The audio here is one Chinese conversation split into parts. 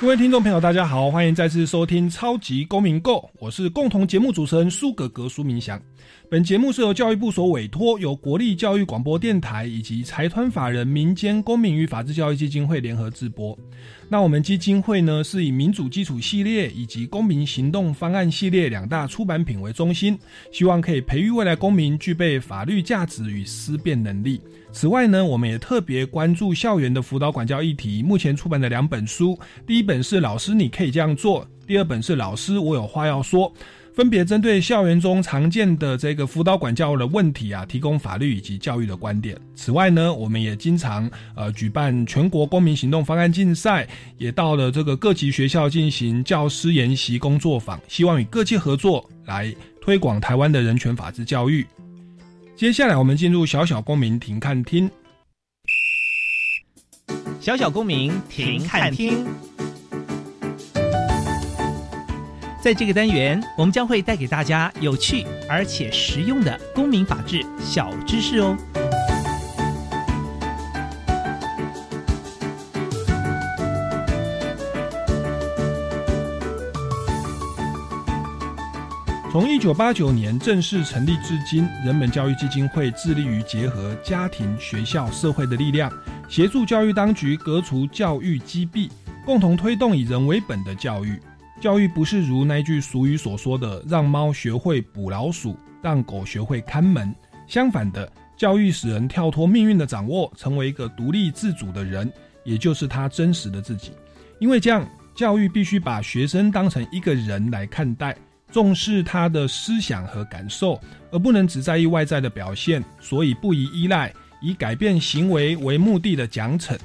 各位听众朋友，大家好，欢迎再次收听《超级公民购》，我是共同节目主持人苏格格苏明祥。本节目是由教育部所委托，由国立教育广播电台以及财团法人民间公民与法治教育基金会联合制播。那我们基金会呢，是以民主基础系列以及公民行动方案系列两大出版品为中心，希望可以培育未来公民具备法律价值与思辨能力。此外呢，我们也特别关注校园的辅导管教议题。目前出版的两本书，第一本是《老师你可以这样做》，第二本是《老师我有话要说》，分别针对校园中常见的这个辅导管教的问题啊，提供法律以及教育的观点。此外呢，我们也经常呃举办全国公民行动方案竞赛，也到了这个各级学校进行教师研习工作坊，希望与各界合作来推广台湾的人权法治教育。接下来，我们进入小小公民庭看厅。小小公民庭看厅，在这个单元，我们将会带给大家有趣而且实用的公民法治小知识哦。从一九八九年正式成立至今，人本教育基金会致力于结合家庭、学校、社会的力量，协助教育当局革除教育积弊，共同推动以人为本的教育。教育不是如那句俗语所说的“让猫学会捕老鼠，让狗学会看门”。相反的，教育使人跳脱命运的掌握，成为一个独立自主的人，也就是他真实的自己。因为这样，教育必须把学生当成一个人来看待。重视他的思想和感受，而不能只在意外在的表现，所以不宜依赖以改变行为为目的的奖惩，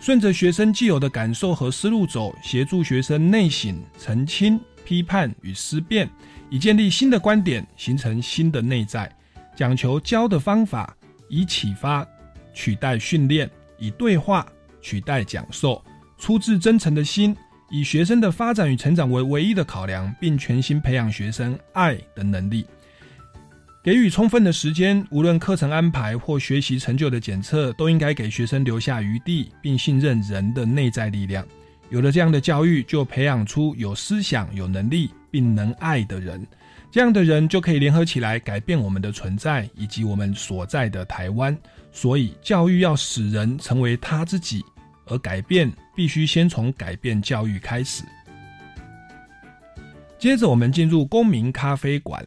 顺着学生既有的感受和思路走，协助学生内省、澄清、批判与思辨，以建立新的观点，形成新的内在。讲求教的方法，以启发取代训练，以对话取代讲授，出自真诚的心。以学生的发展与成长为唯一的考量，并全心培养学生爱的能力，给予充分的时间。无论课程安排或学习成就的检测，都应该给学生留下余地，并信任人的内在力量。有了这样的教育，就培养出有思想、有能力并能爱的人。这样的人就可以联合起来，改变我们的存在以及我们所在的台湾。所以，教育要使人成为他自己。而改变必须先从改变教育开始。接着，我们进入公民咖啡馆。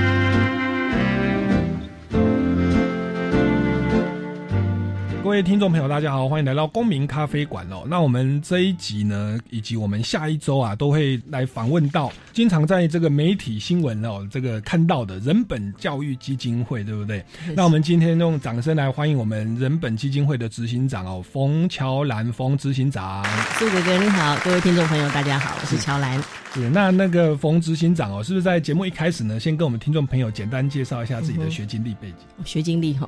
位听众朋友，大家好，欢迎来到公民咖啡馆哦。那我们这一集呢，以及我们下一周啊，都会来访问到经常在这个媒体新闻哦，这个看到的人本教育基金会，对不对？那我们今天用掌声来欢迎我们人本基金会的执行长哦，冯乔兰冯执行长。苏哥哥你好，各位听众朋友大家好，我是乔兰。是那那个冯执行长哦，是不是在节目一开始呢，先跟我们听众朋友简单介绍一下自己的学经历背景？学经历哈，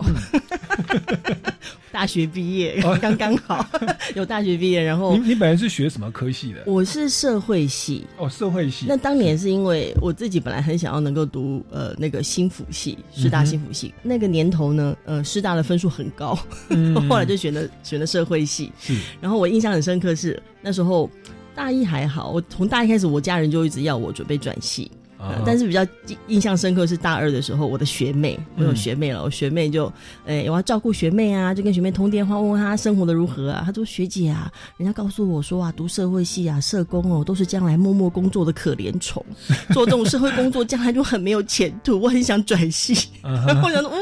大学毕业刚刚好，有大学毕业，然后你你本来是学什么科系的？我是社会系哦，社会系。那当年是因为我自己本来很想要能够读呃那个新辅系，师大新辅系。那个年头呢，呃师大的分数很高，后来就选了选了社会系。是，然后我印象很深刻是那时候。大一还好，我从大一开始，我家人就一直要我准备转系，但是比较印象深刻是大二的时候，我的学妹，我有学妹了，我学妹就，哎，我要照顾学妹啊，就跟学妹通电话，问问她生活的如何啊。她说学姐啊，人家告诉我说啊，读社会系啊，社工哦，都是将来默默工作的可怜虫，做这种社会工作将来就很没有前途，我很想转系。我想说，嗯。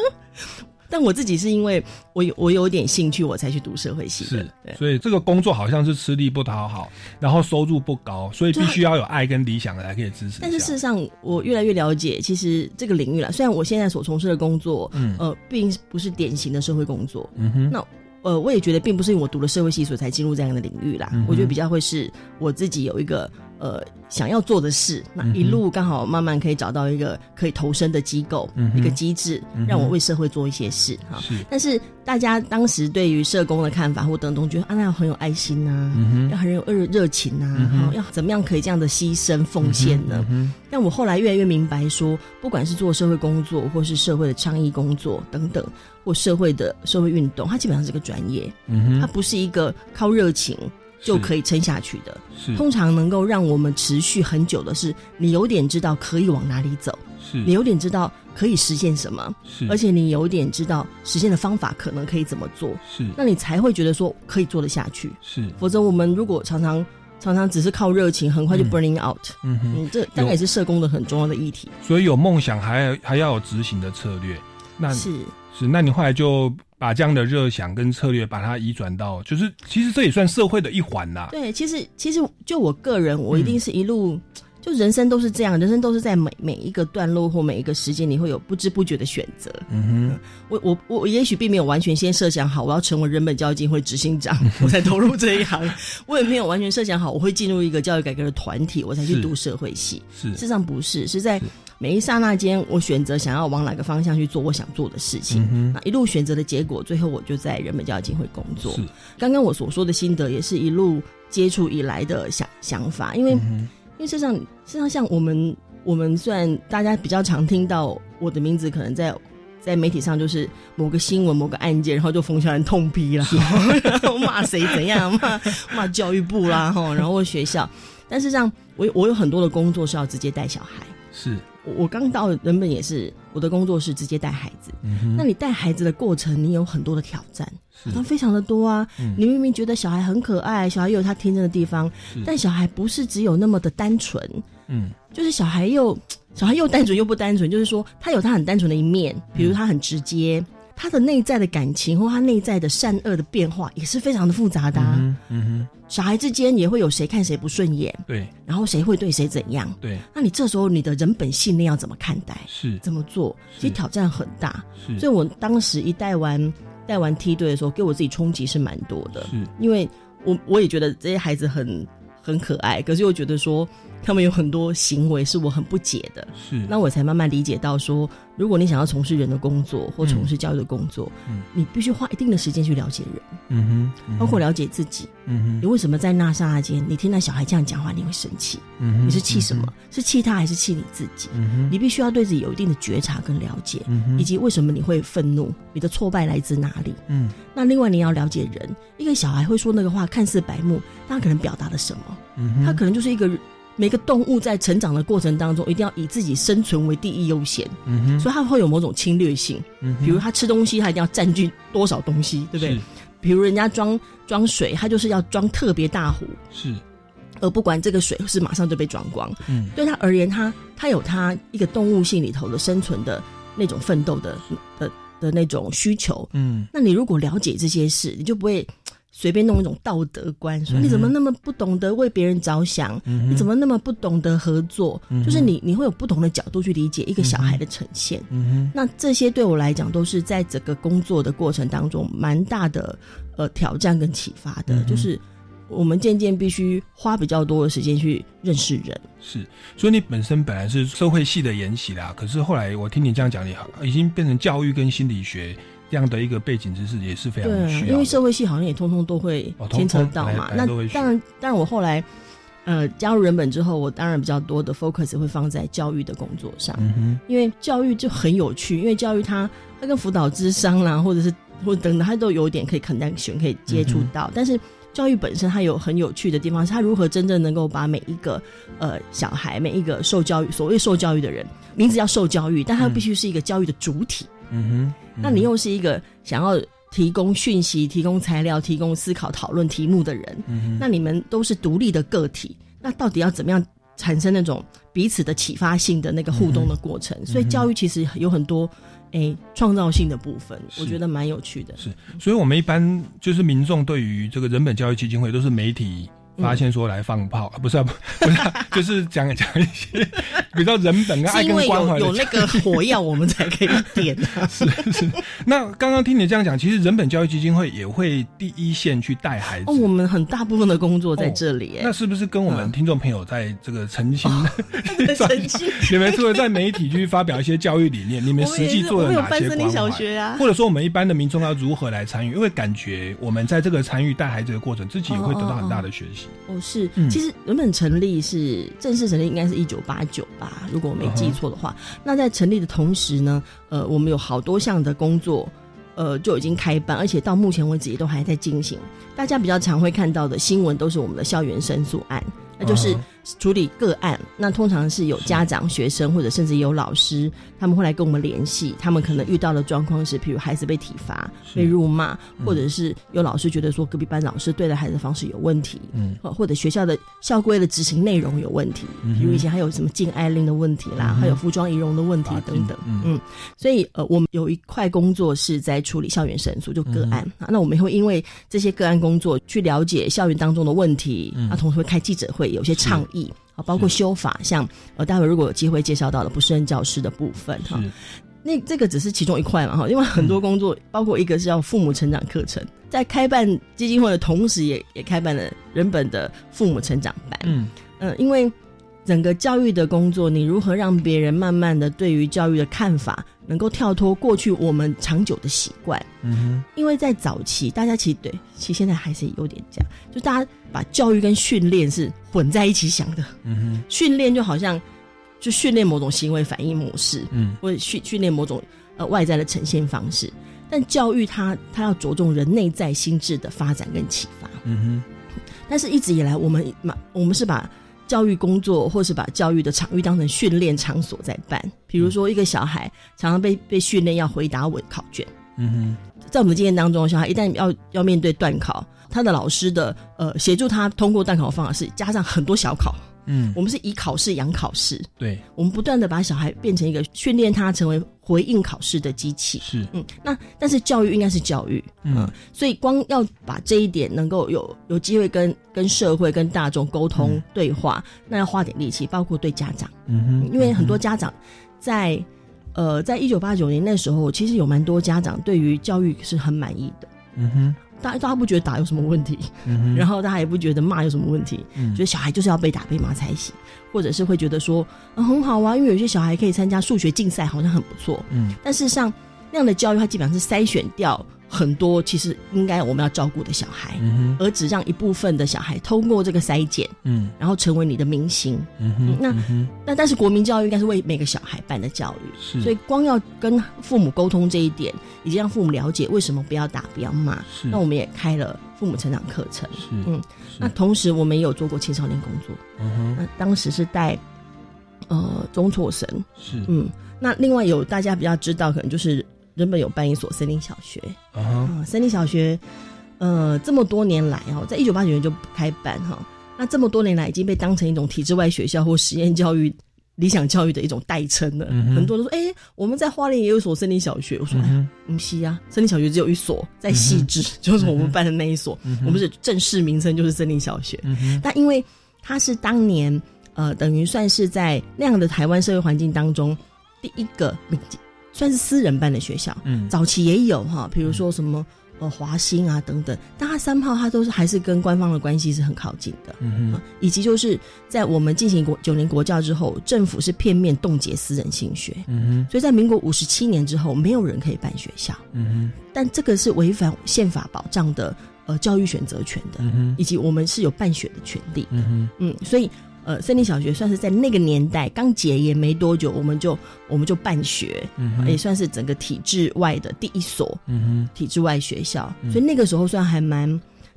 但我自己是因为我有我有点兴趣，我才去读社会系的。是对，所以这个工作好像是吃力不讨好，然后收入不高，所以必须要有爱跟理想的才可以支持。但是事实上，我越来越了解，其实这个领域啦，虽然我现在所从事的工作，嗯呃，并不是典型的社会工作，嗯哼，那呃，我也觉得并不是因为我读了社会系所以才进入这样的领域啦。嗯我觉得比较会是我自己有一个呃想要做的事，那一路刚好慢慢可以找到一个可以投身的机构，嗯一个机制，让我为社会做一些事哈。是，但是大家当时对于社工的看法或等等，觉得啊，那要很有爱心呐、嗯，要很有热热情呐、要怎么样可以这样的牺牲奉献呢？嗯但我后来越来越明白说，不管是做社会工作，或是社会的倡议工作等等，或社会的社会运动，它基本上是个专业，嗯，它不是一个靠热情就可以撑下去的。是通常能够让我们持续很久的是，你有点知道可以往哪里走，是你有点知道可以实现什么，是，而且你有点知道实现的方法可能可以怎么做，是那你才会觉得说可以做得下去。是，否则，我们如果常常常常只是靠热情，很快就嗯 burning out。嗯哼，嗯，这大概也是社工的很重要的议题。所以有梦想还还要有执行的策略。那是，是，那你后来就把这样的热想跟策略，把它移转到，就是其实这也算社会的一环啦。对，其实其实就我个人，我一定嗯是一路。就人生都是这样，人生都是在每每一个段落或每一个时间，你会有不知不觉的选择。嗯哼我我我也许并没有完全先设想好我要成为人本教育基金会执行长，我才投入这一行。我也没有完全设想好我会进入一个教育改革的团体，我才去是读社会系。哼，是，事实上不是，是在每一刹那间，我选择想要往哪个方向去做我想做的事情。嗯那一路选择的结果，最后我就在人本教育基金会工作。是，刚刚我所说的心得，也是一路接触以来的想想法，因为、为事实上，事实上像我们我们虽然大家比较常听到我的名字，可能在在媒体上就是某个新闻、某个案件，然后就冯小人痛批了，然后骂谁怎样，骂骂教育部啦，哈，然后或学校。但事实上，我我有很多的工作是要直接带小孩。是，我我刚到人本也是，我的工作是直接带孩子。嗯，那你带孩子的过程，你有很多的挑战，是它非常的多啊。嗯你明明觉得小孩很可爱，小孩又有他天真的地方，但小孩不是只有那么的单纯，嗯就是小孩又小孩又单纯又不单纯，就是说他有他很单纯的一面，比如他很直接，他的内在的感情或他内在的善恶的变化也是非常的复杂的、啊。嗯哼嗯哼，小孩之间也会有谁看谁不顺眼，对然后谁会对谁怎样。对那你这时候你的人本信念要怎么看待？是怎么做？其实挑战很大。是，所以我当时一带完带完梯队的时候，给我自己冲击是蛮多的。是。因为我我也觉得这些孩子很很可爱，可是又觉得说他们有很多行为是我很不解的，是，那我才慢慢理解到说，如果你想要从事人的工作或从事教育的工作，嗯你必须花一定的时间去了解人，嗯哼，嗯哼包括了解自己。嗯哼，你为什么在那刹那间，你听到小孩这样讲话，你会生气？嗯哼，你是气什么？是气他还是气你自己？嗯哼？你必须要对自己有一定的觉察跟了解，以及为什么你会愤怒，你的挫败来自哪里？嗯那另外你要了解人，一个小孩会说那个话看似白目，但他可能表达了什么？他可能就是一个每个动物在成长的过程当中，一定要以自己生存为第一优先，嗯哼，所以它会有某种侵略性。嗯比如它吃东西，它一定要占据多少东西，对不对？比如人家装装水，它就是要装特别大壶，是，而不管这个水是马上就被装光。嗯对他而言，他他有他一个动物性里头的生存的那种奋斗的的的那种需求。嗯那你如果了解这些事，你就不会随便弄一种道德观，说你怎么那么不懂得为别人着想，嗯，你怎么那么不懂得合作？嗯就是你你会有不同的角度去理解一个小孩的呈现。嗯，那这些对我来讲，都是在整个工作的过程当中蛮大的呃挑战跟启发的，嗯就是我们渐渐必须花比较多的时间去认识人。是，所以你本身本来是社会系的研习啦，可是后来我听你这样讲，你已经变成教育跟心理学这样的一个背景知识，也是非常对啊，需要的。因为社会系好像也通通都会牵扯到嘛。那当然，当然我后来呃加入人本之后，我当然比较多的 focus 会放在教育的工作上，因为教育就很有趣，因为教育它它跟辅导智商啦，或者是或者等等，它都有点可以 connection 可以接触到，但是。教育本身它有很有趣的地方，是它如何真正能够把每一个呃小孩、每一个受教育所谓受教育的人，名字叫受教育，但他嗯必须是一个教育的主体。嗯哼，那你又是一个想要提供讯息、提供材料、提供思考、讨论题目的人，那你们都是独立的个体，那到底要怎么样产生那种彼此的启发性的那个互动的过程？所以教育其实有很多诶创造性的部分，我觉得蛮有趣的。是，所以我们一般就是民众对于这个人本教育基金会都是媒体。发现说来放炮，啊、不是、啊、不不是、啊，就是讲讲一些比较人本跟 爱跟关怀有有那个火药，我们才可以点、啊。是是。那刚刚听你这样讲，其实人本教育基金会也会第一线去带孩子。哦，我们很大部分的工作在这里、哦。那是不是跟我们听众朋友在这个澄清？哦、澄清，你们除了在媒体去发表一些教育理念，你们实际做了哪些关小学啊？或者说我们一般的民众要如何来参与？因为感觉我们在这个参与带孩子的过程，自己也会得到很大的学习。哦，是。嗯其实原本成立是正式成立应该是一九八九吧，如果我没记错的话。Uh huh. 那在成立的同时呢，呃，我们有好多项的工作，呃，就已经开办，而且到目前为止也都还在进行。大家比较常会看到的新闻都是我们的校园申诉案，那就是处理个案。那通常是有家长、学生或者甚至有老师，他们会来跟我们联系，他们可能遇到的状况是，比如孩子被体罚、被辱骂，或者是有老师觉得说隔壁班老师对待孩子的方式有问题，嗯，或者学校的校规的执行内容有问题，比如以前还有什么禁爱令的问题啦，还有服装仪容的问题等等，嗯，所以呃，我们有一块工作是在处理校园申诉，就个案。啊，那我们会因为这些个案工作去了解校园当中的问题，啊，同时会开记者会，有些倡议。啊，包括修法，像呃，待会如果有机会介绍到的不胜任教师的部分哈，那这个只是其中一块嘛哈，因为很多工作，包括一个是要父母成长课程，在开办基金会的同时，也也开办了人本的父母成长班，嗯。嗯，因为整个教育的工作，你如何让别人慢慢的对于教育的看法，能够跳脱过去我们长久的习惯，嗯哼，因为在早期，大家其实对，其实现在还是有点这样，就大家把教育跟训练是混在一起想的，嗯哼，训练就好像就训练某种行为反应模式，嗯，或者训训练某种呃外在的呈现方式，但教育它它要着重人内在心智的发展跟启发，嗯哼，但是一直以来我们嘛，我们是把教育工作，或是把教育的场域当成训练场所在办。比如说，一个小孩常常被被训练要回答我考卷。嗯哼，在我们的经验当中，小孩一旦要要面对段考，他的老师的呃协助他通过段考的方法是加上很多小考。嗯，我们是以考试养考试。对，我们不断的把小孩变成一个训练他成为回应考试的机器。是，嗯，那但是教育应该是教育，嗯，所以光要把这一点能够有有机会跟跟社会跟大众沟通对话，那要花点力气，包括对家长，嗯哼，因为很多家长在呃，在一九八九年那时候，其实有蛮多家长对于教育是很满意的，嗯哼。大大家不觉得打有什么问题，嗯、然后大家也不觉得骂有什么问题，嗯、觉得小孩就是要被打被骂才行，或者是会觉得说、嗯、很好啊，因为有些小孩可以参加数学竞赛，好像很不错。嗯，但事实上那样的教育，它基本上是筛选掉很多其实应该我们要照顾的小孩，嗯、而只让一部分的小孩通过这个筛检，嗯，然后成为你的明星。嗯哼，那那但是国民教育应该是为每个小孩办的教育，是，所以光要跟父母沟通这一点。以及让父母了解为什么不要打、不要骂。那我们也开了父母成长课程。是，嗯，那同时我们也有做过青少年工作。嗯哼，那当时是带呃中辍生。是，嗯，那另外有大家比较知道，可能就是人本有办一所森林小学。啊哈，森林小学，呃，这么多年来哈，在一九八九年就开办哈，那这么多年来已经被当成一种体制外学校或实验教育。理想教育的一种代称了，嗯、很多人都说：“哎、欸，我们在花莲也有一所森林小学。”我说：“嗯、不是啊，森林小学只有一所，在细致，嗯、就是我们办的那一所。嗯、我们是正式名称就是森林小学。但因为它是当年呃，等于算是在那样的台湾社会环境当中第一个算是私人办的学校。嗯，早期也有哈，比如说什么。呃，华兴啊，等等，但它三炮它都是还是跟官方的关系是很靠近的，嗯哼，以及就是在我们进行国九年国教之后，政府是片面冻结私人性学，嗯哼，所以在民国五十七年之后，没有人可以办学校，嗯哼，但这个是违反宪法保障的呃教育选择权的，嗯哼，以及我们是有办学的权利，嗯哼，嗯，所以。呃，森林小学算是在那个年代刚解严没多久，我们就我们就办学，嗯、也算是整个体制外的第一所，嗯、体制外学校。所以那个时候算还蛮，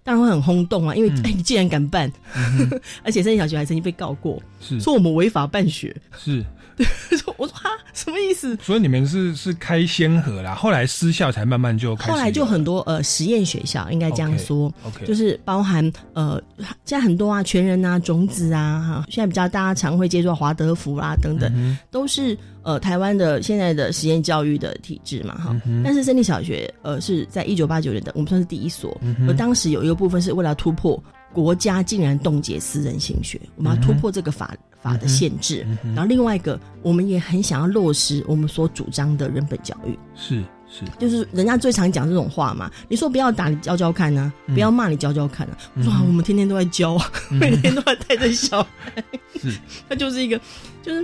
当然会很轰动啊，因为哎、你竟然敢办，嗯、而且森林小学还曾经被告过，是。说我们违法办学，是 我说哈，什么意思？所以你们是是开先河啦，后来私校才慢慢就开始。后来就很多呃实验学校，应该这样说 OK，就是包含呃，现在很多啊，全人啊，种子啊，哈，现在比较大家常会接触到华德福啦等等，嗯都是呃台湾的现在的实验教育的体制嘛，哈。嗯但是森林小学呃是在一九八九年的，我们算是第一所，嗯而当时有一个部分是为了突破国家竟然冻结私人性学，我们要突破这个法。法的限制，嗯然后另外一个，我们也很想要落实我们所主张的人本教育。是是，就是人家最常讲这种话嘛，你说不要打，你教教看呢、嗯。不要骂，你教教看呢、我说、啊、我们天天都在教啊，每天都在带着小孩，是。他就是一个，就是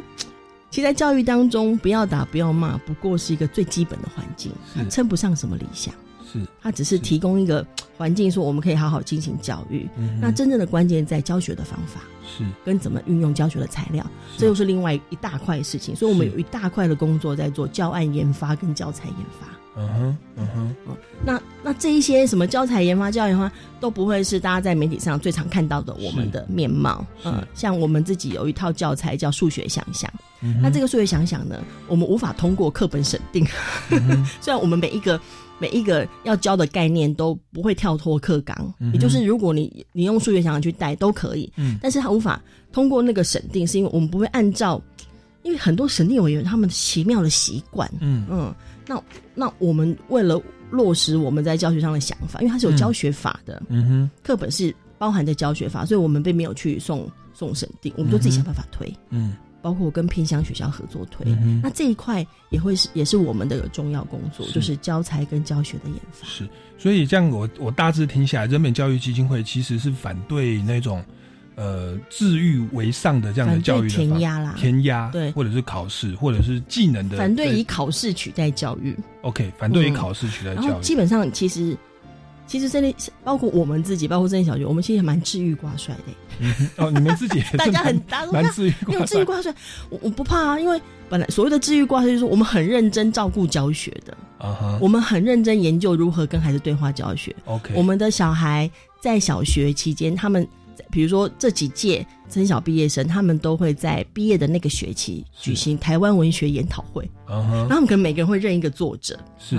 其实，在教育当中，不要打，不要骂，不过是一个最基本的环境，它称不上什么理想，是。它只是。提供一个环境，说我们可以好好进行教育。嗯那真正的关键在教学的方法。是跟怎么运用教学的材料，这又是另外一大块事情。所以我们有一大块的工作在做教案研发跟教材研发。嗯哼嗯哼，那那这一些什么教材研发、教研发都不会是大家在媒体上最常看到的我们的面貌。嗯，像我们自己有一套教材叫数学想想，嗯那这个数学想想呢，我们无法通过课本审定。嗯 虽然我们每一个。每一个要教的概念都不会跳脱课纲，嗯也就是如果你你用数学想想去带都可以，嗯，但是他无法通过那个审定，是因为我们不会按照，因为很多审定委员他们奇妙的习惯，嗯。嗯，那那我们为了落实我们在教学上的想法，因为它是有教学法的，嗯哼，课本是包含在教学法，所以我们并没有去送送审定，我们就自己想办法推，嗯。包括跟偏乡学校合作推，嗯、那这一块也会是也是我们的重要工作，是就是教材跟教学的研发。是，所以这样我我大致听下来，人本教育基金会其实是反对那种呃治愈为上的这样的教育的填鸭啦，填鸭对，或者是考试，或者是技能的，反对以考试取代教育。OK，反对以考试取代教育。嗯、然后基本上其实。其实这里包括我们自己，包括这些小学，我们其实蛮治愈挂帅的。嗯、哦，你们自己 大家很大蛮治愈挂帅，有治愈挂帅，我我不怕啊，因为本来所谓的治愈挂帅就是说我们很认真照顾教学的，我们很认真研究如何跟孩子对话教学。OK，我们的小孩在小学期间，他们比如说这几届升小毕业生，他们都会在毕业的那个学期举行台湾文学研讨会。然后他们可能每个人会认一个作者，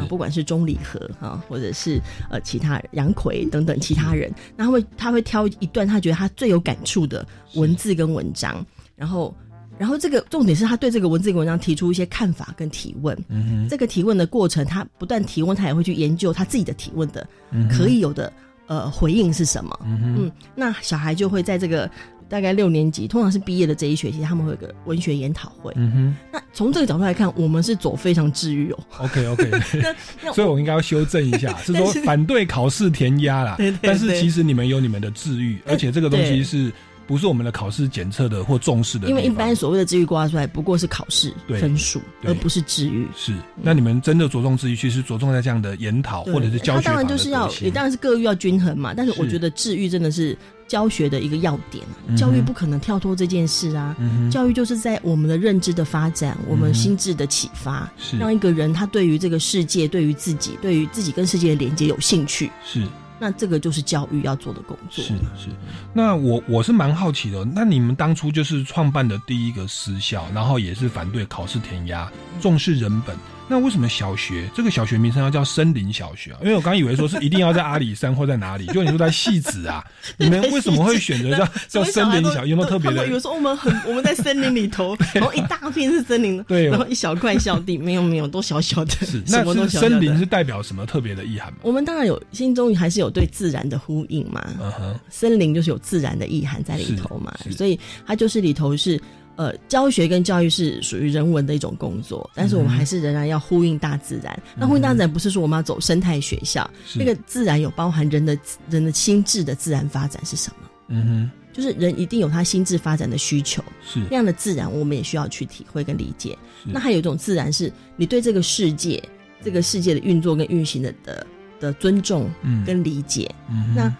不管是钟礼和啊，或者是呃其他杨奎等等其他人，然后会他会挑一段他觉得他最有感触的文字跟文章，然后然后这个重点是他对这个文字跟文章提出一些看法跟提问。嗯，这个提问的过程，他不断提问，他也会去研究他自己的提问的、嗯、可以有的呃回应是什么。嗯嗯，那小孩就会在这个。大概六年级，通常是毕业的这一学期，他们会有个文学研讨会。嗯哼，那从这个角度来看，我们是走非常治愈哦。OK OK，所以我应该要修正一下，是说反对考试填鸭啦。对对对但是其实你们有你们的治愈，而且这个东西是。不是我们的考试检测的或重视的，因为一般所谓的治愈刮出来不过是考试分数，而不是治愈。是，那你们真的着重治愈，其实着重在这样的研讨或者是教学。当然就是要，也当然是各域要均衡嘛。但是我觉得治愈真的是教学的一个要点，嗯、教育不可能跳脱这件事啊。嗯、教育就是在我们的认知的发展，我们心智的启发，是让一个人他对于这个世界、对于自己、对于自己跟世界的连接有兴趣。是。那这个就是教育要做的工作。是是，那我我是蛮好奇的。那你们当初就是创办的第一个私校，然后也是反对考试填鸭，重视人本。那为什么小学这个小学名称要叫森林小学啊？因为我刚以为说是一定要在阿里山或在哪里，就你说在戏子啊，你们为什么会选择叫 叫森林小？有没有特别的？有时候我们很我们在森林里头，然后一大片是森林，对，然后一小块小地，没有没有，都小小的。是，那是森林是代表什么特别的意涵吗？我们当然有心中还是有对自然的呼应嘛。嗯哼，森林就是有自然的意涵在里头嘛，所以它就是里头是。呃，教学跟教育是属于人文的一种工作，但是我们还是仍然要呼应大自然。嗯、那呼应大自然不是说我们要走生态学校，那个自然有包含人的人的心智的自然发展是什么？嗯哼，就是人一定有他心智发展的需求，是那样的自然，我们也需要去体会跟理解。那还有一种自然是你对这个世界、这个世界的运作跟运行的的的尊重跟理解。嗯，那。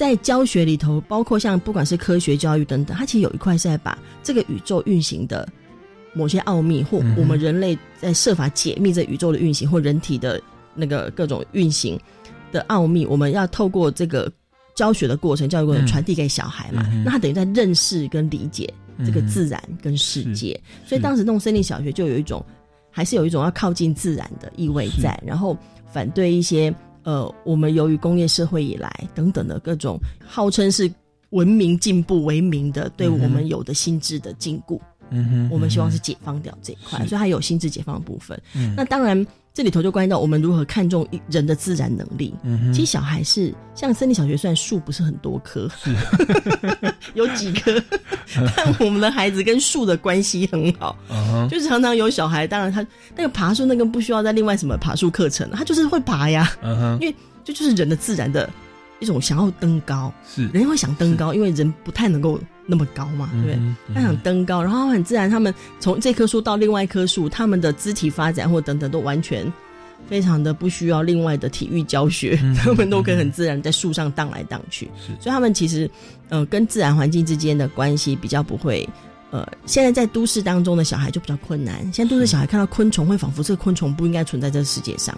在教学里头，包括像不管是科学教育等等，它其实有一块是在把这个宇宙运行的某些奥秘，或我们人类在设法解密这宇宙的运行，或人体的那个各种运行的奥秘，我们要透过这个教学的过程、教育过程传递给小孩嘛。嗯、那他等于在认识跟理解这个自然跟世界，所以当时弄森林小学就有一种，还是有一种要靠近自然的意味在，然后反对一些呃，我们由于工业社会以来等等的各种号称是文明进步为名的，对我们有的心智的禁锢，嗯哼，我们希望是解放掉这一块，所以它有心智解放的部分。那当然。这里头就关系到我们如何看重人的自然能力。嗯，其实小孩是像森林小学，虽然树不是很多棵，有几棵，但我们的孩子跟树的关系很好。嗯就是常常有小孩，当然他那个爬树那个不需要在另外什么爬树课程，他就是会爬呀。嗯，因为这就是人的自然的一种想要登高。是，人会想登高，因为人不太能够。那么高嘛，对不对？他想登高，然后很自然，他们从这棵树到另外一棵树，他们的肢体发展或等等都完全非常的不需要另外的体育教学，他们都可以很自然在树上荡来荡去。所以他们其实，呃，跟自然环境之间的关系比较不会。呃，现在在都市当中的小孩就比较困难。现在都市小孩看到昆虫，会仿佛这个昆虫不应该存在这个世界上。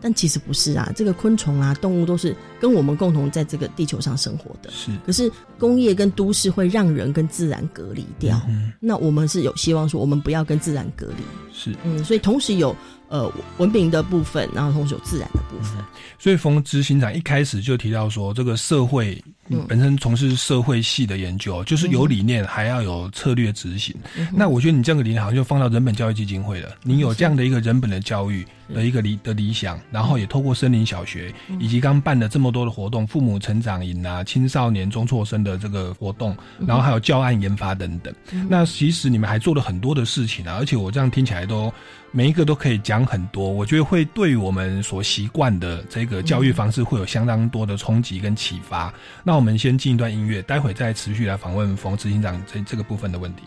但其实不是啊，这个昆虫啊，动物都是跟我们共同在这个地球上生活的。是。可是工业跟都市会让人跟自然隔离掉。嗯。那我们是有希望说，我们不要跟自然隔离。是。嗯，所以同时有。呃，文明的部分，然后同时有自然的部分。所以，冯执行长一开始就提到说，这个社会本身从事社会系的研究，就是有理念，还要有策略执行。那我觉得你这样的理念好像就放到人本教育基金会了。你有这样的一个人本的教育的一个理的理想，然后也透过森林小学以及刚办了这么多的活动，父母成长营啊，青少年中辍生的这个活动，然后还有教案研发等等。那其实你们还做了很多的事情啊，而且我这样听起来都。每一个都可以讲很多，我觉得会对我们所习惯的这个教育方式会有相当多的冲击跟启发。那我们先进一段音乐，待会再持续来访问冯执行长这这个部分的问题。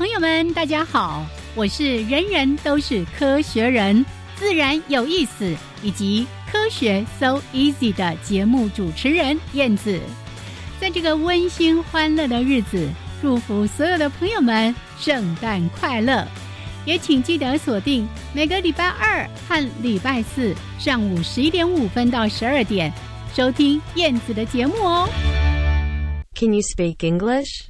朋友们，大家好，我是人人都是科学人、自然有意思以及科学 so easy 的节目主持人燕子。在这个温馨欢乐的日子，祝福所有的朋友们圣诞快乐！也请记得锁定每个礼拜二和礼拜四上午十一点五分到十二点，收听燕子的节目哦。Can you speak English?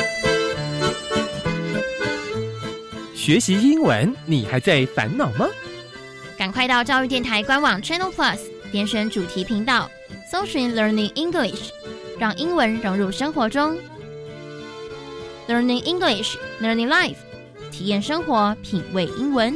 学习英文，你还在烦恼吗？赶快到教育电台官网 Channel Plus 点选主题频道，搜寻 Learning English，让英文融入生活中。Learning English, Learning Life，体验生活，品味英文。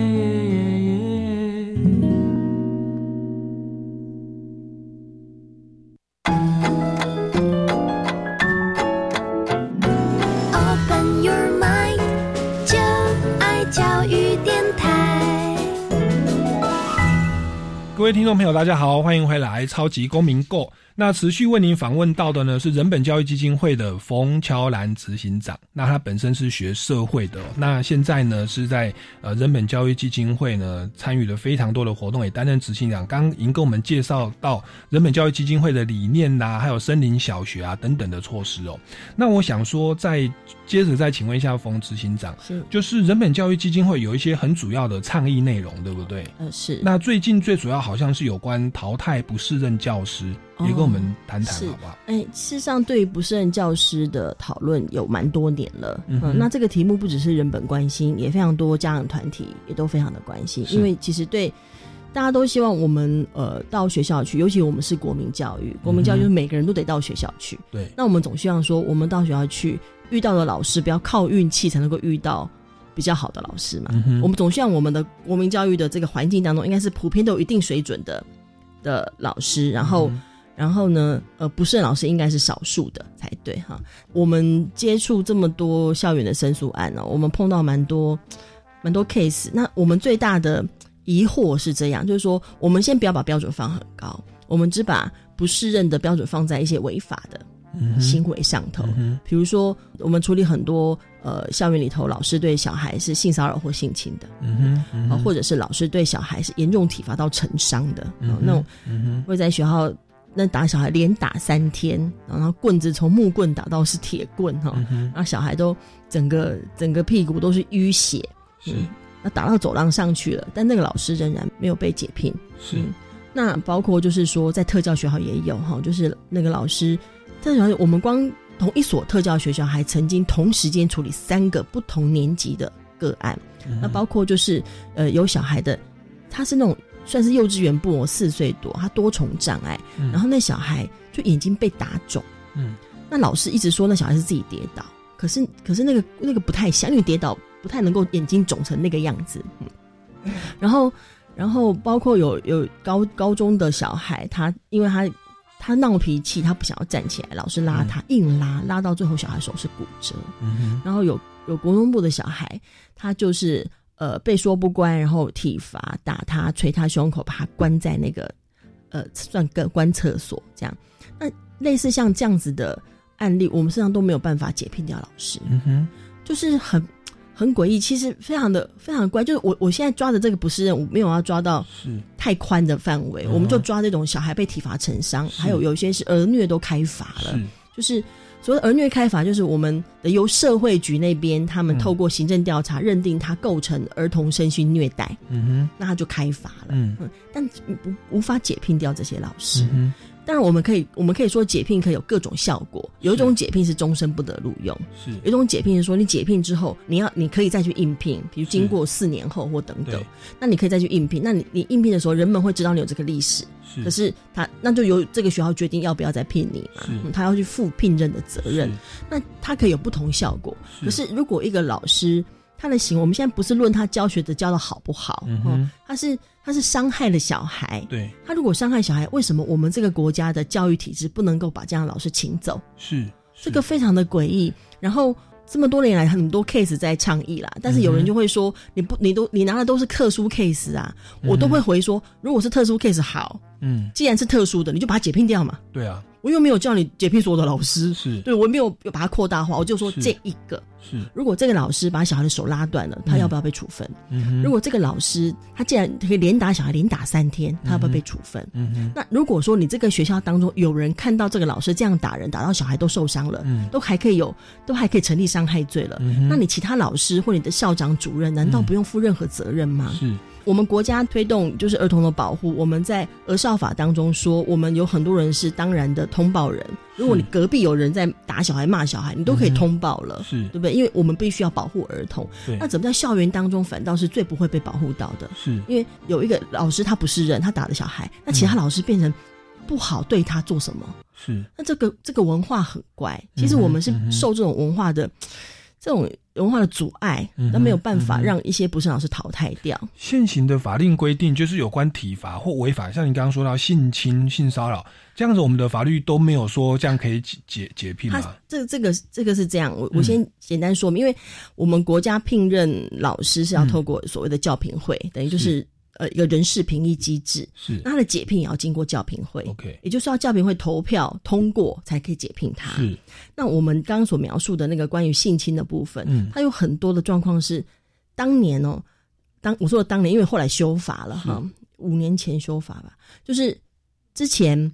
听众朋友，大家好，欢迎回来《超级公民购》。那持续为您访问到的呢是人本教育基金会的冯乔兰执行长。那他本身是学社会的，那现在呢是在呃人本教育基金会呢参与了非常多的活动，也担任执行长。刚刚已经跟我们介绍到人本教育基金会的理念呐、还有森林小学啊等等的措施哦。那我想说，再接着再请问一下冯执行长，是就是人本教育基金会有一些很主要的倡议内容，对不对？呃是那最近最主要好像是有关淘汰不适任教师，哦也跟我们谈谈是好不好？哎，事实上，对于不胜任教师的讨论有蛮多年了。嗯哼那这个题目不只是人本关心，也非常多家长团体也都非常的关心，因为其实对大家都希望我们呃到学校去，尤其我们是国民教育，国民教育就是每个人都得到学校去。对，那我们总希望说，我们到学校去遇到的老师，不要靠运气才能够遇到比较好的老师嘛。嗯我们总希望我们的国民教育的这个环境当中，应该是普遍都有一定水准的的老师，然后。嗯然后呢，呃，不是老师应该是少数的才对哈。我们接触这么多校园的申诉案呢、我们碰到蛮多蛮多 case。那我们最大的疑惑是这样，就是说，我们先不要把标准放很高，我们只把不适任的标准放在一些违法的行为上头。比如说，我们处理很多呃校园里头老师对小孩是性骚扰或性侵的，嗯哼嗯啊、哼或者是老师对小孩是严重体罚到成伤的，嗯那种会在学校那打小孩连打三天，然后棍子从木棍打到是铁棍哈，嗯然后小孩都整个整个屁股都是淤血，是。嗯那打到走廊上去了，但那个老师仍然没有被解聘。是。嗯那包括就是说，在特教学校也有哈，就是那个老师，特教我们光同一所特教学校还曾经同时间处理三个不同年级的个案，嗯那包括就是呃有小孩的，他是那种算是幼稚园部，四岁多，他多重障碍，嗯。然后那小孩就眼睛被打肿，嗯。那老师一直说那小孩是自己跌倒，可是可是那个那个不太像，因为跌倒不太能够眼睛肿成那个样子。嗯，然后然后包括有有高高中的小孩，他因为他他闹脾气，他不想要站起来，老师拉他、硬拉，拉到最后小孩手是骨折。嗯哼。然后有有国中部的小孩，他就是呃被说不乖，然后体罚打他，捶他胸口，把他关在那个呃算个关厕所这样。那类似像这样子的案例，我们身上都没有办法解聘掉老师，嗯哼就是很很诡异。其实非常的非常的乖，就是我我现在抓的这个不是任务没有要抓到太宽的范围，嗯我们就抓这种小孩被体罚成伤，还有有些是儿虐都开罚了。是就是所谓的儿虐开罚，就是我们的由社会局那边他们透过行政调查认定他构成儿童身心虐待，嗯哼那他就开罚了。嗯嗯，但无无法解聘掉这些老师。嗯当然，我们可以我们可以说解聘可以有各种效果，有一种解聘是终身不得录用，是。有一种解聘是说你解聘之后，你要你可以再去应聘，比如经过四年后或等等，那你可以再去应聘。那你你应聘的时候，人们会知道你有这个历史，是。可是他那就由这个学校决定要不要再聘你嘛，他要去负聘任的责任。那他可以有不同效果。是。可是如果一个老师他的行为，我们现在不是论他教学的教的好不好，嗯他是他是伤害了小孩，对。他如果伤害小孩，为什么我们这个国家的教育体制不能够把这样的老师请走？是这个非常的诡异。然后这么多年来，很多 case 在倡议啦，但是有人就会说，你不，你都你拿的都是特殊 case 啊，我都会回说，如果是特殊 case 好，嗯。既然是特殊的，你就把它解聘掉嘛。对啊我又没有叫你解聘所有的老师，是。对我没有把它扩大化，我就说是。这一个。是。如果这个老师把小孩的手拉断了，他要不要被处分？嗯。如果这个老师他竟然可以连打小孩连打三天，他要不要被处分？嗯那如果说你这个学校当中有人看到这个老师这样打人，打到小孩都受伤了，嗯。都还可以有，都还可以成立伤害罪了，嗯那你其他老师或你的校长、主任，难道不用负任何责任吗？是我们国家推动就是儿童的保护，我们在儿少法当中说，我们有很多人是当然的通报人。如果你隔壁有人在打小孩、骂小孩，你都可以通报了，是对不对？因为我们必须要保护儿童。那怎么在校园当中反倒是最不会被保护到的？是因为有一个老师他不是人，他打的小孩，那其他老师变成不好对他做什么？是那这个这个文化很怪，其实我们是受这种文化的、这种文化的阻碍，那没有办法让一些不是老师淘汰掉。现行的法令规定，就是有关体罚或违法，像你刚刚说到性侵、性骚扰这样子，我们的法律都没有说这样可以解解解聘他吗？这这个这个是这样，我嗯我先简单说明，因为我们国家聘任老师是要透过所谓的教评会，等于就是呃一个人事评议机制。是。那他的解聘也要经过教评会 OK 也就是要教评会投票通过才可以解聘他。是。那我们刚刚所描述的那个关于性侵的部分，嗯。它有很多的状况是当年哦，当我说的当年，因为后来修法了哈，五年前修法吧，就是之前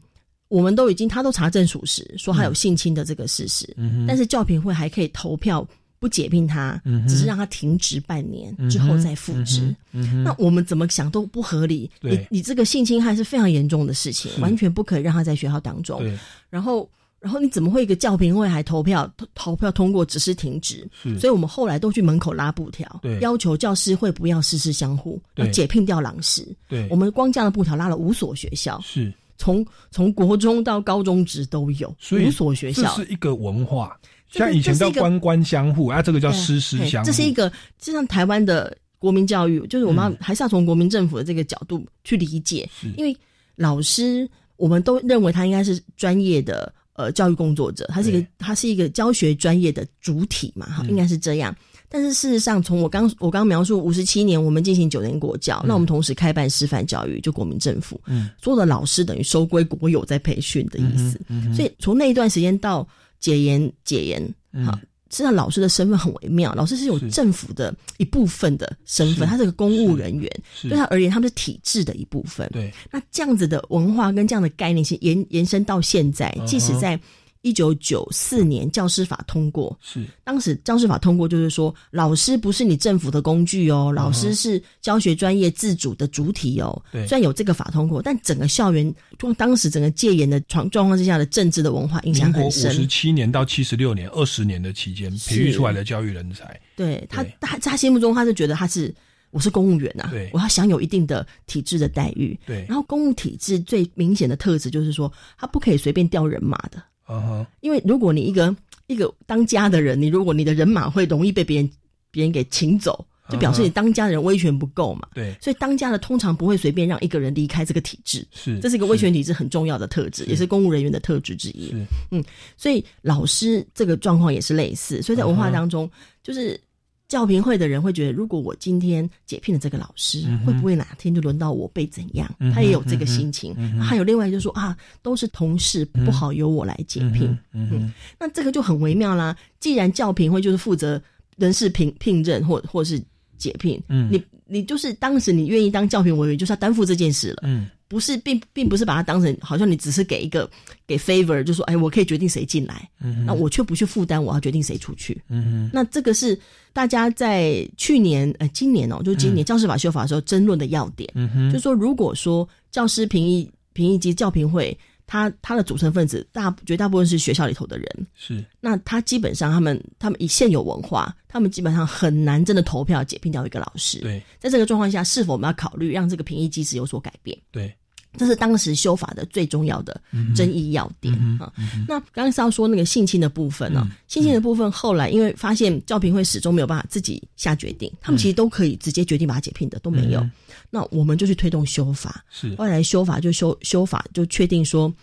我们都已经他都查证属实，说他有性侵的这个事实，嗯但是教评会还可以投票不解聘他，嗯只是让他停职半年、嗯之后再复职。那我们怎么想都不合理。你你这个性侵害是非常严重的事情，完全不可以让他在学校当中。然后，然后你怎么会一个教评会还投票投投票通过，只是停职？所以我们后来都去门口拉布条，要求教师会不要事事相互，要解聘掉老师。我们光这样的布条拉了五所学校，是，从从国中到高中职都有，五所学校。这。是一个文化，这个像以前叫官官相护，啊，这个叫对师师相护，这是一个，就像台湾的国民教育，就是我们还是要从国民政府的这个角度去理解是，因为老师我们都认为他应该是专业的呃教育工作者，他是一个他是一个教学专业的主体嘛，哈、嗯。应该是这样。但是事实上，从我刚我刚描述五十七年，我们进行九年国教，那我们同时开办师范教育，就国民政府，嗯，所有的老师等于收归国有在培训的意思。所以从那一段时间到解严解严，嗯。好，实际上老师的身份很微妙，老师是有政府的一部分的身份，是。他是个公务人员，对他而言，他们是体制的一部分。对，那这样子的文化跟这样的概念，是延延伸到现在即使在一九九四年教师法通过，是。当时教师法通过就是说，老师不是你政府的工具哦，老师是教学专业自主的主体哦。对。虽然有这个法通过，但整个校园，就当时整个戒严的状状况之下的政治的文化影响很深。五。十七年到七十六年二十年的期间，培育出来的教育人才，对他，他在他心目中，他是觉得他是我是公务员啊对，我要享有一定的体制的待遇。对。然后公务体制最明显的特质就是说，他不可以随便调人马的，嗯哼，因为如果你一个一个当家的人，你如果你的人马会容易被别人别人给请走，就表示你当家的人威权不够嘛。对，所以当家的通常不会随便让一个人离开这个体制，是这是一个威权体制很重要的特质，也是公务人员的特质之一。是。嗯，所以老师这个状况也是类似，所以在文化当中，就是教评会的人会觉得，如果我今天解聘了这个老师，嗯会不会哪天就轮到我被怎样？嗯他也有这个心情。嗯还有另外就是说啊，都是同事，嗯不好由我来解聘。嗯哼，那这个就很微妙啦。既然教评会就是负责人事聘聘任或或是解聘，嗯你你就是当时你愿意当教评委员，就是要担负这件事了。嗯，不是并并不是把它当成好像你只是给一个给 favor，就说哎，我可以决定谁进来，嗯那我却不去负担我要决定谁出去。嗯哼，那这个是大家在去年呃今年哦，就今年教师法修法的时候争论的要点，嗯哼，就是说如果说教师评议评议及教评会，它它的组成分子大绝大部分是学校里头的人，是。那他基本上他们他们以现有文化，他们基本上很难真的投票解聘掉一个老师。对。在这个状况下，是否我们要考虑让这个评议机制有所改变？对，这是当时修法的最重要的争议要点啊。那刚刚是要说那个性侵的部分呢、性侵的部分后来因为发现教评会始终没有办法自己下决定，他们其实都可以直接决定把它解聘的，都没有。嗯那我们就去推动修法，是。后来修法就修修法就确定说，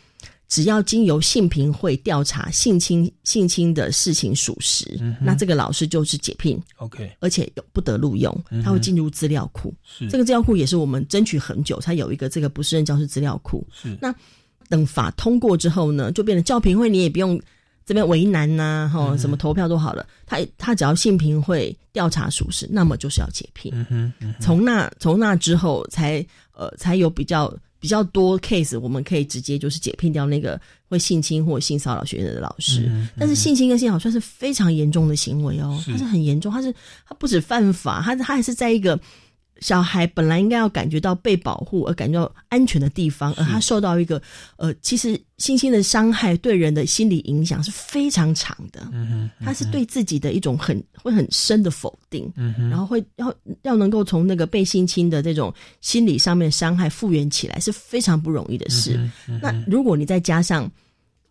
只要经由性评会调查性侵性侵的事情属实，嗯那这个老师就是解聘，OK，而且有不得录用嗯，他会进入资料库。是。这个资料库也是我们争取很久才有一个这个不适任教师资料库。是。那等法通过之后呢，就变成教评会你也不用这边为难呐、哈、嗯什么投票都好了，他他只要性评会调查属实，那么就是要解聘。嗯哼，嗯从那从那之后才呃才有比较比较多 case，我们可以直接就是解聘掉那个会性侵或性骚扰学生的老师。但是性侵跟性骚扰算是非常严重的行为哦，是它是很严重，它是它不止犯法，它它还是在一个。小孩本来应该要感觉到被保护而感觉到安全的地方，而他受到一个呃，其实性侵的伤害对人的心理影响是非常长的。嗯哼，他是对自己的一种很会很深的否定，嗯哼，然后会要要能够从那个被性侵的这种心理上面伤害复原起来是非常不容易的事。那如果你再加上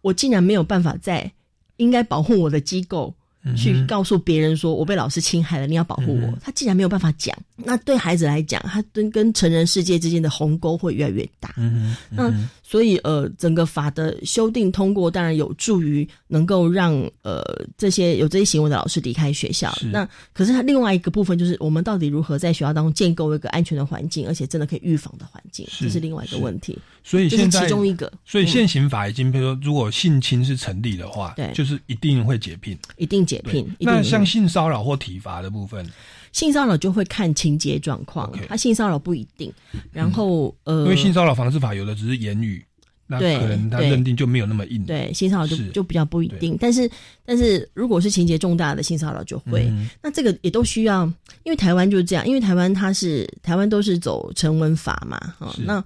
我竟然没有办法在应该保护我的机构。嗯去告诉别人说我被老师侵害了，你要保护我。嗯他竟然没有办法讲，那对孩子来讲，他跟跟成人世界之间的鸿沟会越来越大。嗯嗯，那所以呃，整个法的修订通过，当然有助于能够让呃这些有这些行为的老师离开学校。那可是他另外一个部分就是，我们到底如何在学校当中建构一个安全的环境，而且真的可以预防的环境，是这是另外一个问题。是所以现在其中一个。所以嗯。现行法已经，比如说，如果性侵是成立的话，对。就是一定会解聘。一定解聘。那像性骚扰或体罚的部分，性骚扰就会看情节状况他性骚扰不一定。然后呃，因为性骚扰防治法有的只是言语，那可能他对。认定就没有那么硬。对性骚扰就就比较不一定，但是但是如果是情节重大的性骚扰就会，嗯。那这个也都需要，因为台湾就是这样，因为台湾它是台湾都是走成文法嘛，哈、那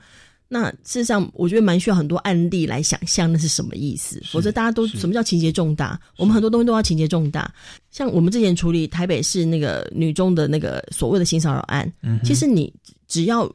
那事实上我觉得蛮需要很多案例来想象那是什么意思，否则大家都什么叫情节重大？我们很多东西都要情节重大，像我们之前处理台北市那个女中的那个所谓的性骚扰案，嗯其实你只要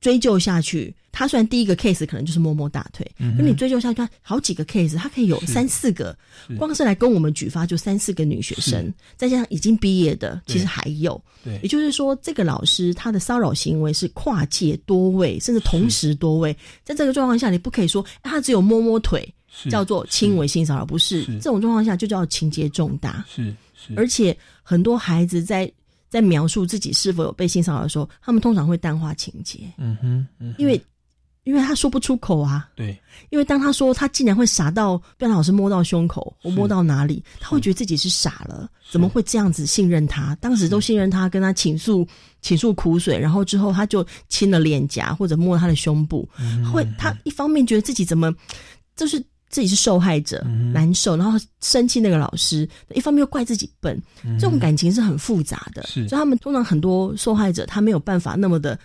追究下去，他虽然第一个 case 可能就是摸摸大腿，嗯哼。可你追究下去，他好几个 case，他可以有三四个是，光是来跟我们举发就三四个女学生，再加上已经毕业的，其实还有。对。也就是说，这个老师他的骚扰行为是跨界多位，甚至同时多位。在这个状况下，你不可以说哎他只有摸摸腿叫做轻微性骚扰，不是是。这种状况下就叫情节重大。是是，而且很多孩子在在描述自己是否有被性骚扰的时候，他们通常会淡化情节，嗯哼，嗯哼。因为因为他说不出口啊。对。因为当他说他竟然会傻到被老师摸到胸口我摸到哪里，他会觉得自己是傻了，怎么会这样子信任他？当时都信任他，跟他倾诉倾诉苦水，然后之后他就亲了脸颊或者摸了他的胸部，嗯会他一方面觉得自己怎么就是自己是受害者、嗯难受，然后生气那个老师，一方面又怪自己笨，这种感情是很复杂的。所以他们通常很多受害者他没有办法那么的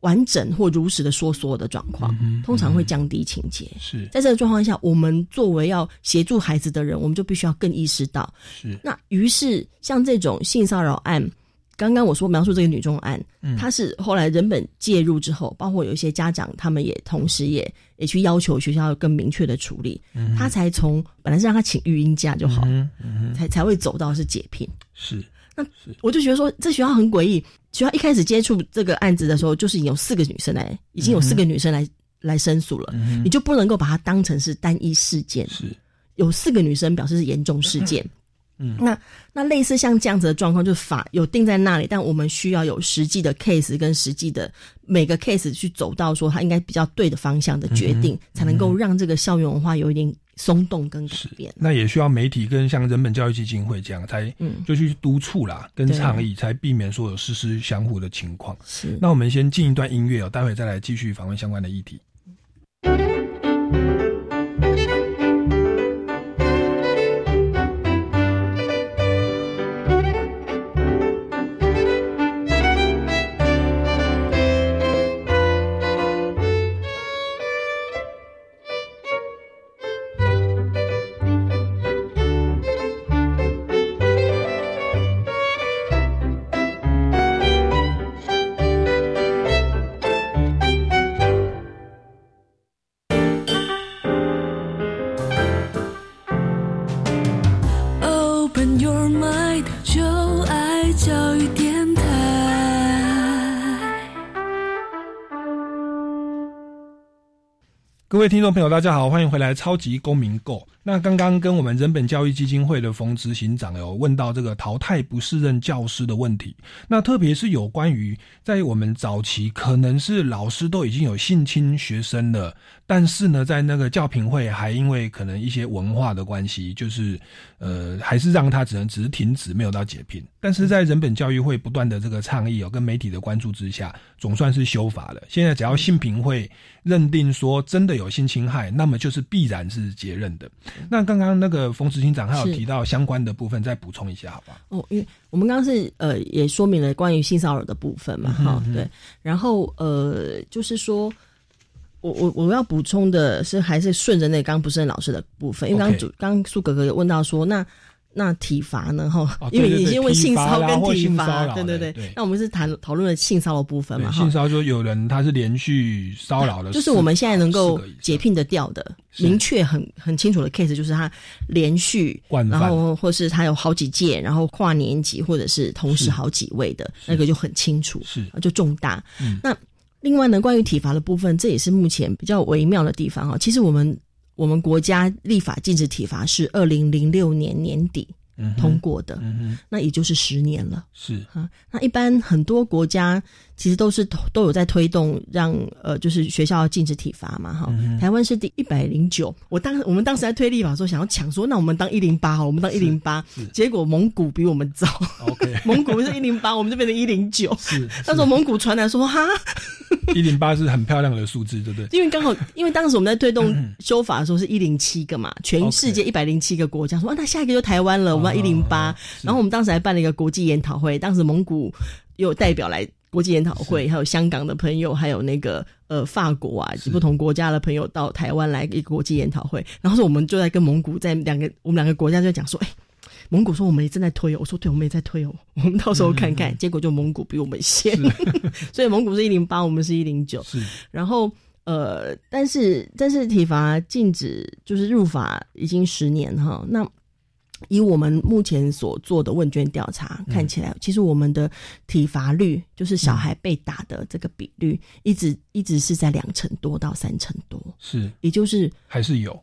完整或如实的说所有的状况，嗯通常会降低情节。是。在这个状况下，我们作为要协助孩子的人，我们就必须要更意识到，是。那于是像这种性骚扰案，刚刚我说描述这个女中案，嗯它是后来人本介入之后，包括有一些家长，他们也同时也也去要求学校要更明确的处理，嗯他才从本来是让她请育婴假就好，嗯哼嗯才才会走到是解聘。是那我就觉得说，这学校很诡异。学校一开始接触这个案子的时候，就是有四个女生来，已经有四个女生来、来申诉了，你就不能够把它当成是单一事件。是有四个女生表示是严重事件。嗯那那类似像这样子的状况，就是法有定在那里，但我们需要有实际的 case 跟实际的每个 case 去走到说它应该比较对的方向的决定，嗯才能够让这个校园文化有一点松动跟改变。那也需要媒体跟像人本教育基金会这样，才嗯就去督促啦，跟倡议，才避免说有师师相互的情况。是那我们先进一段音乐哦，待会再来继续访问相关的议题。各位听众朋友，大家好，欢迎回来《超级公民购》。那刚刚跟我们人本教育基金会的冯执行长有问到这个淘汰不适任教师的问题，那特别是有关于在我们早期可能是老师都已经有性侵学生了，但是呢，在那个教评会还因为可能一些文化的关系，就是呃，还是让他只能只是停止，没有到解聘。但是在人本教育会不断的这个倡议哦，跟媒体的关注之下，总算是修法了。现在只要性评会认定说真的有性侵害，那么就是必然是结任的。那刚刚那个冯执行长他有提到相关的部分，再补充一下，好不好？哦，因为我们刚刚是呃也说明了关于性骚扰的部分嘛，哈、嗯对，然后呃就是说。我我我要补充的是，还是顺着那刚刚不是老师的部分，因为刚刚苏哥哥有问到说，那那体罚呢？哈、哦因为对对对你先问性骚跟体罚，对对对那我们是谈讨论了性骚扰部分嘛，哈。性，骚扰就有人他是连续骚扰的，就是我们现在能够解聘的掉的，明确很很清楚的 case，就是他连续，然后或是他有好几届，然后跨年级或者是同时好几位的，那个就很清楚，是。就重大。嗯。那另外呢，关于体罚的部分，这也是目前比较微妙的地方哈。其实我们我们国家立法禁止体罚是二零零六年年底通过的，嗯嗯，那也就是十年了。是。啊，那一般很多国家其实都是都有在推动让呃，就是学校禁止体罚嘛，哈、嗯台湾是第一百零九，我当我们当时在推立法的时候，想要抢说，那我们当一零八好了，我们当一零八，结果蒙古比我们早，OK，蒙古是一零八，我们就变成一零九。是那时候蒙古传来说哈，一零八是很漂亮的数字，对不对？因为刚好，因为当时我们在推动嗯。修法的时候是一零七个嘛，全世界一百零七个国家说，啊，那下一个就台湾了，我们要一零八。然后我们当时还办了一个国际研讨会，当时蒙古有代表来国际研讨会，还有香港的朋友，还有那个呃法国啊，不同国家的朋友到台湾来一个国际研讨会。然后说我们就在跟蒙古在两个我们两个国家就在讲说，哎。蒙古说我们也正在推哦，我说对，我们也在推哦，我们到时候看看。结果就蒙古比我们先，所以蒙古是一零八，我们是一零九。然后呃，但是但是体罚禁止就是入法已经十年哈，那以我们目前所做的问卷调查看起来，其实我们的体罚率，就是小孩被打的这个比率，一直一直是在两成多到三成多，是，也就是还是有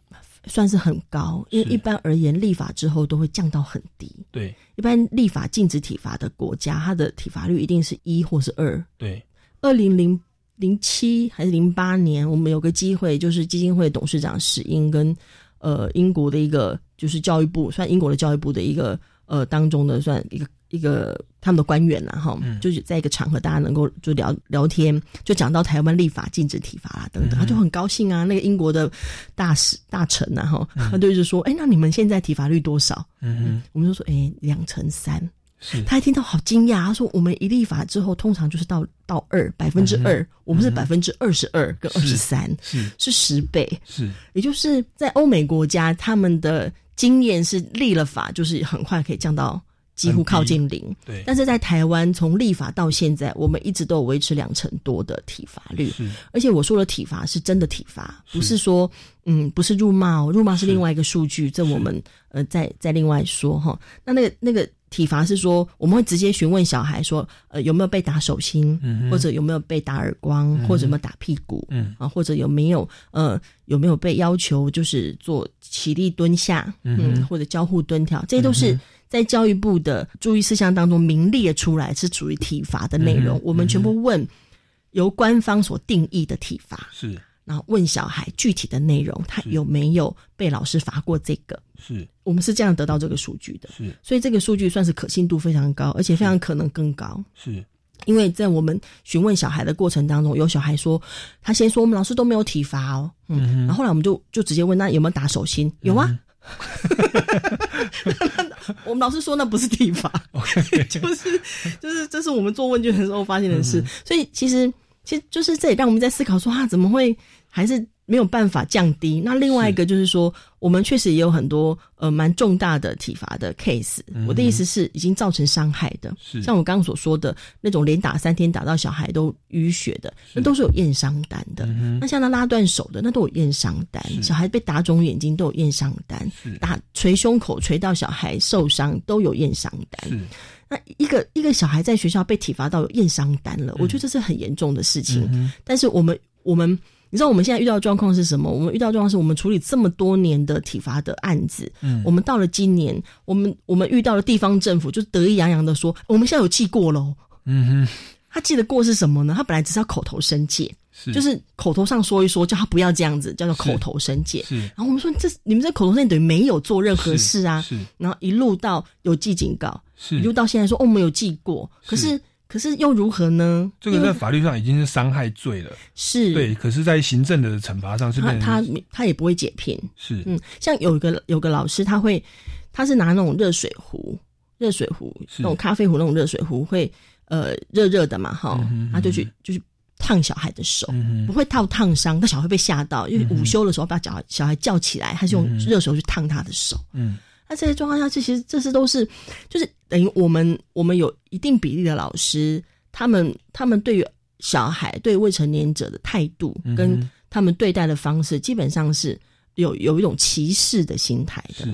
算是很高。因为一般而言，立法之后都会降到很低。对一般立法禁止体罚的国家，它的体罚率一定是一或是二。对二零零零七还是零八年，我们有个机会，就是基金会董事长史英跟呃英国的一个就是教育部，算英国的教育部的一个呃当中的算一个一个他们的官员啦哈，嗯就是在一个场合大家能够就聊聊天，就讲到台湾立法禁止体罚啦等等，嗯他就很高兴啊。那个英国的大使大臣呐、哈，嗯他就一直说，哎、那你们现在体罚率多少？嗯我们就说，哎、两成三。是。他一听到好惊讶，他说：“我们一立法之后，通常就是到到二百分之二，我们是百分之二十二跟二十三，是。是十倍。是。也就是在欧美国家，他们的经验是立了法，就是很快可以降到几乎靠近零。对。但是在台湾，从立法到现在，我们一直都有维持两成多的体罚率。是。而且我说的体罚是真的体罚，不是说嗯，不是辱骂哦，辱骂是另外一个数据，这我们呃再再另外说哈。那那个那个体罚是说，我们会直接询问小孩说，呃，有没有被打手心，嗯或者有没有被打耳光，嗯或者有没有打屁股，嗯。啊，或者有没有呃有没有被要求就是做起立蹲下，嗯嗯，或者交互蹲跳，这些都是在教育部的注意事项当中明列出来，是属于体罚的内容。嗯我们全部问由官方所定义的体罚。是然后问小孩具体的内容，他有没有被老师罚过这个？是。我们是这样得到这个数据的。是，所以这个数据算是可信度非常高，而且非常可能更高。是。因为在我们询问小孩的过程当中，有小孩说，他先说我们老师都没有体罚哦，嗯，然后后来我们就就直接问那有没有打手心？有啊，我们老师说那不是体罚，就是就是这是我们做问卷的时候发现的事，所以其实其实就是这也让我们在思考说啊，怎么会还是。没有办法降低。那另外一个就是说，我们确实也有很多呃蛮重大的体罚的 case。我的意思是，已经造成伤害的，像我刚刚所说的那种连打三天打到小孩都淤血的，那都是有验伤单的。那像他拉断手的，那都有验伤单。小孩被打肿眼睛都有验伤单，打捶胸口捶到小孩受伤都有验伤单。那一个一个小孩在学校被体罚到有验伤单了，我觉得这是很严重的事情。但是我们我们。你知道我们现在遇到的状况是什么？我们遇到状况是我们处理这么多年的体罚的案子，嗯，我们到了今年，我们我们遇到了地方政府，就得意洋洋的说，我们现在有记过喽，嗯哼，他记得过是什么呢？他本来只是要口头申诫，是，就是口头上说一说，叫他不要这样子，叫做口头申诫，是。然后我们说，这你们这口头申诫等于没有做任何事啊，是。然后一路到有记警告，是，一路到现在说，哦，我们有记过，可是。可是又如何呢？这个在法律上已经是伤害罪了，是对。可是，在行政的惩罚上，是他他他也不会解聘。是嗯，像有一个有个老师，他会他是拿那种热水壶，热水壶那种咖啡壶那种热水壶，会呃热热的嘛哈，他就去就去烫小孩的手，不会烫烫伤，但小孩被吓到，因为午休的时候把小小孩叫起来，他是用热水去烫他的手，嗯。那这些状况下，这些这些都是，就是等于我们我们有一定比例的老师，他们他们对于小孩对未成年者的态度跟他们对待的方式，基本上是有有一种歧视的心态的。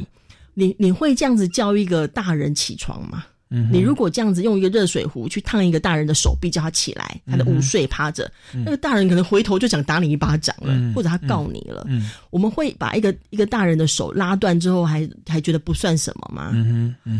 你你会这样子教一个大人起床吗？你如果这样子用一个热水壶去烫一个大人的手臂，叫他起来，他的午睡趴着，那个大人可能回头就想打你一巴掌了，或者他告你了。我们会把一个一个大人的手拉断之后，还还觉得不算什么吗？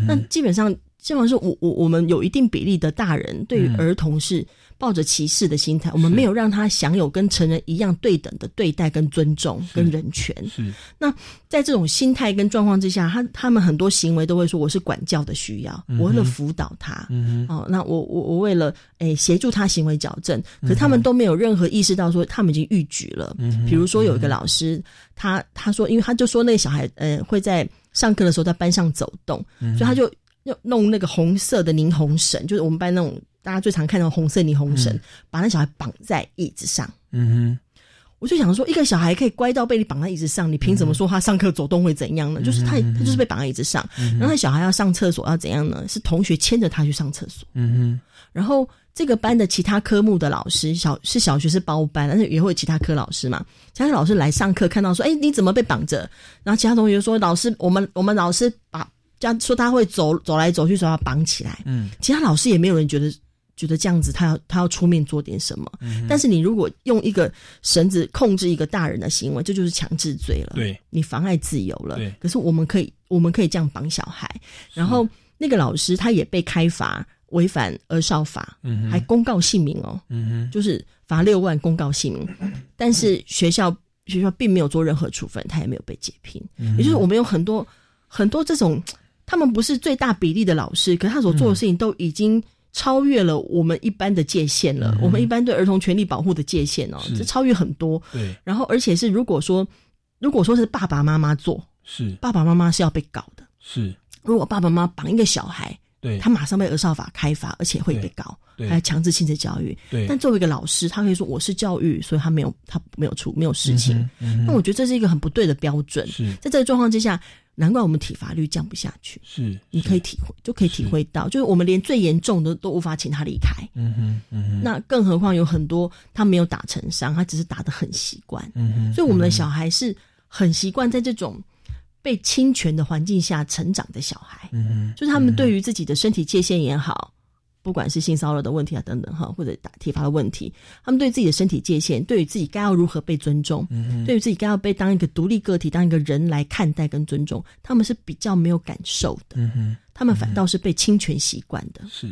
那基本上，基本上是我我我们有一定比例的大人对于儿童是。抱着歧视的心态，我们没有让他享有跟成人一样对等的对待、跟尊重、跟人权。是那在这种心态跟状况之下，他他们很多行为都会说我是管教的需要，我为了辅导他。哦，那我我我为了诶协助他行为矫正，可他们都没有任何意识到说他们已经逾矩了。比如说有一个老师，他他说，因为他就说那个小孩呃会在上课的时候在班上走动，所以他就要弄那个红色的霓虹绳，就是我们班那种。大家最常看到红色霓虹绳，把那小孩绑在椅子上。嗯哼，我就想说，一个小孩可以乖到被你绑在椅子上，你凭什么说他上课走动会怎样呢？就是他，他就是被绑在椅子上。然后那小孩要上厕所要怎样呢？是同学牵着他去上厕所。嗯哼，然后这个班的其他科目的老师，小是小学是包班，但是也会有其他科老师嘛。其他老师来上课，看到说，哎，你怎么被绑着？然后其他同学说，老师，我们我们老师把这样说他会走走来走去，说要绑起来。嗯，其他老师也没有人觉得。觉得这样子，他要他要出面做点什么。嗯但是你如果用一个绳子控制一个大人的行为，这就是强制罪了。对，你妨碍自由了。对。可是我们可以，我们可以这样绑小孩。然后那个老师他也被开罚违反儿少法，还公告姓名哦。嗯哼。就是罚六万，公告姓名。但是学校学校并没有做任何处分，他也没有被解聘。嗯也就是我们有很多很多这种，他们不是最大比例的老师，可是他所做的事情都已经。超越了我们一般的界限了，我们一般对儿童权利保护的界限哦，这超越很多。对，然后而且是如果说，如果说是爸爸妈妈做，是爸爸妈妈是要被搞的。是，如果爸爸妈妈绑一个小孩，对，他马上被儿少法开罚，而且会被告，还强制性子教育。对，但作为一个老师，他可以说我是教育，所以他没有他没有出没有事情。那我觉得这是一个很不对的标准。是在这个状况之下。难怪我们体罚率降不下去。是，你可以体会，就可以体会到，就是我们连最严重的都无法请他离开。嗯哼，嗯哼。那更何况有很多他没有打成伤，他只是打的很习惯。嗯哼。所以我们的小孩是很习惯在这种被侵权的环境下成长的小孩。嗯哼。就是他们对于自己的身体界限也好。不管是性骚扰的问题啊，等等哈，或者打体罚的问题，他们对自己的身体界限，对于自己该要如何被尊重，对于自己该要被当一个独立个体、当一个人来看待跟尊重，他们是比较没有感受的。嗯他们反倒是被侵权习惯的。是。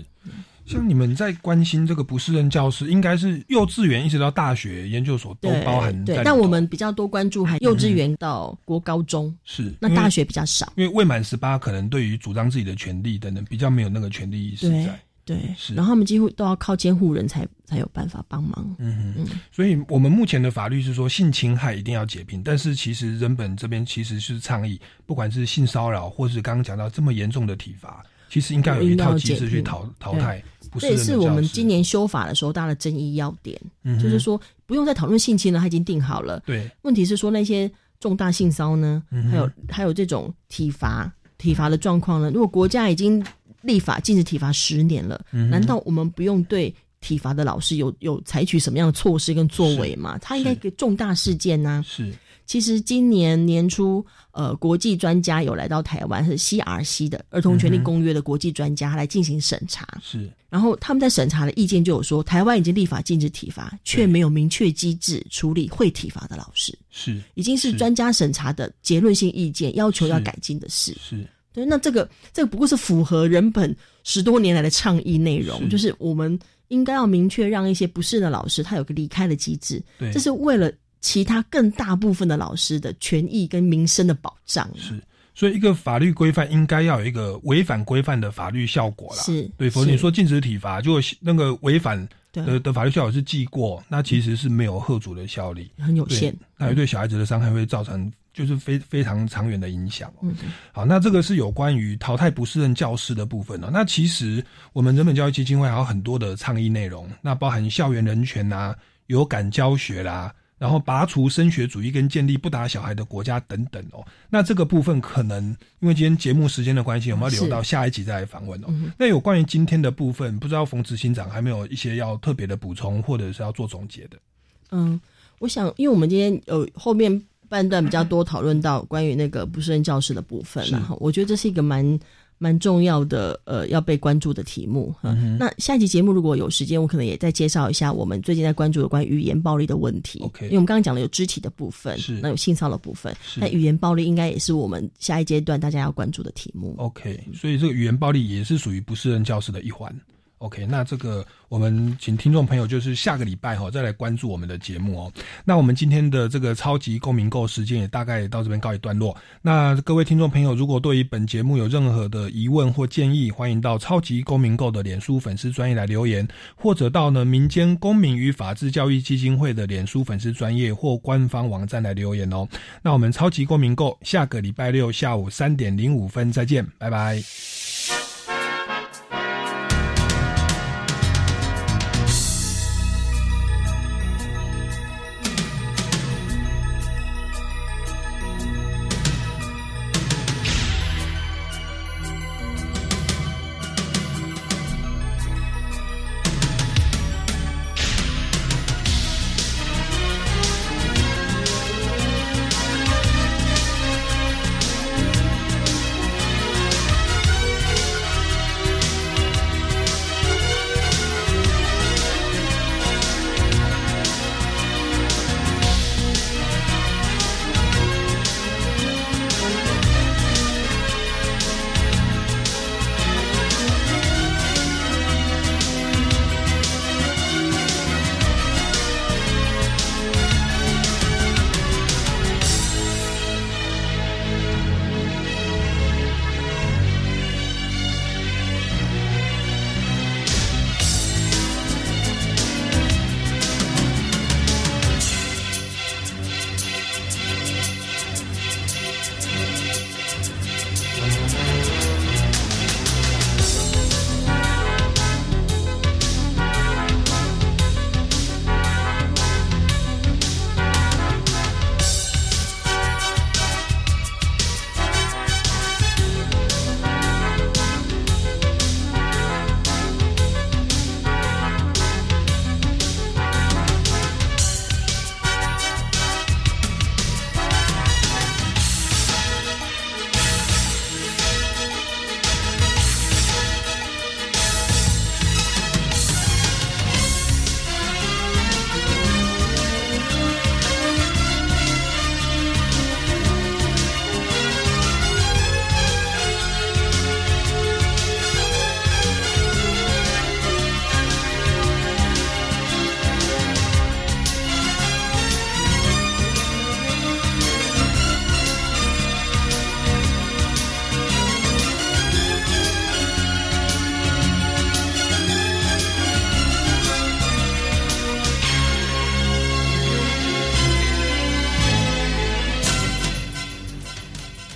像你们在关心这个不适任教师，应该是幼稚园一直到大学、研究所都包含。对，但我们比较多关注还幼稚园到国高中，是那大学比较少。因为未满十八，可能对于主张自己的权利等等比较没有那个权利意识在。对，是。然后他们几乎都要靠监护人才才有办法帮忙。嗯哼，所以我们目前的法律是说性侵害一定要解聘，但是其实人本这边其实是倡议，不管是性骚扰或是刚刚讲到这么严重的体罚，其实应该有一套机制去淘淘汰这也是我们今年修法的时候大的争议要点，嗯就是说不用再讨论性侵了，它已经定好了。对，问题是说那些重大性骚呢，嗯还有还有这种体罚体罚的状况呢，如果国家已经立法禁止体罚十年了，嗯难道我们不用对体罚的老师有有采取什么样的措施跟作为吗？他应该给重大事件呢、是。其实今年年初，呃，国际专家有来到台湾，是 CRC 的儿童权利公约的国际专家来进行审查。是，然后他们在审查的意见就有说，台湾已经立法禁止体罚，却没有明确机制处理会体罚的老师，是已经是专家审查的结论性意见，要求要改进的事。是对，那这个这个不过是符合人本十多年来的倡议内容，是就是我们应该要明确让一些不适的老师他有个离开的机制，对这是为了其他更大部分的老师的权益跟民生的保障。是，所以一个法律规范应该要有一个违反规范的法律效果啦。是对，否则你说禁止体罚，就那个违反的的法律效果是记过，那其实是没有贺阻的效力，很有限，那也对小孩子的伤害会造成就是非非常长远的影响。嗯，好，那这个是有关于淘汰不适任教师的部分哦。那其实我们人本教育基金会还有很多的倡议内容，那包含校园人权啦、有感教学啦，然后拔除升学主义跟建立不打小孩的国家等等哦。那这个部分可能因为今天节目时间的关系，我们要留到下一集再来访问哦。嗯那有关于今天的部分，不知道冯执行长还没有一些要特别的补充，或者是要做总结的？嗯，我想，因为我们今天有后面半段比较多讨论到关于那个不胜任教师的部分，是然后我觉得这是一个蛮蛮重要的呃要被关注的题目。那下一集节目如果有时间，我可能也再介绍一下我们最近在关注有关语言暴力的问题。OK 因为我们刚刚讲了有肢体的部分，是那有性骚扰的部分，那语言暴力应该也是我们下一阶段大家要关注的题目。OK，所以这个语言暴力也是属于不适任教师的一环。OK，那这个我们请听众朋友就是下个礼拜哈、再来关注我们的节目哦。那我们今天的这个超级公民购时间也大概到这边告一段落。那各位听众朋友，如果对于本节目有任何的疑问或建议，欢迎到超级公民购的脸书粉丝专业来留言，或者到呢民间公民与法治教育基金会的脸书粉丝专业或官方网站来留言哦。那我们超级公民购下个礼拜六下午三点零五分再见，拜拜。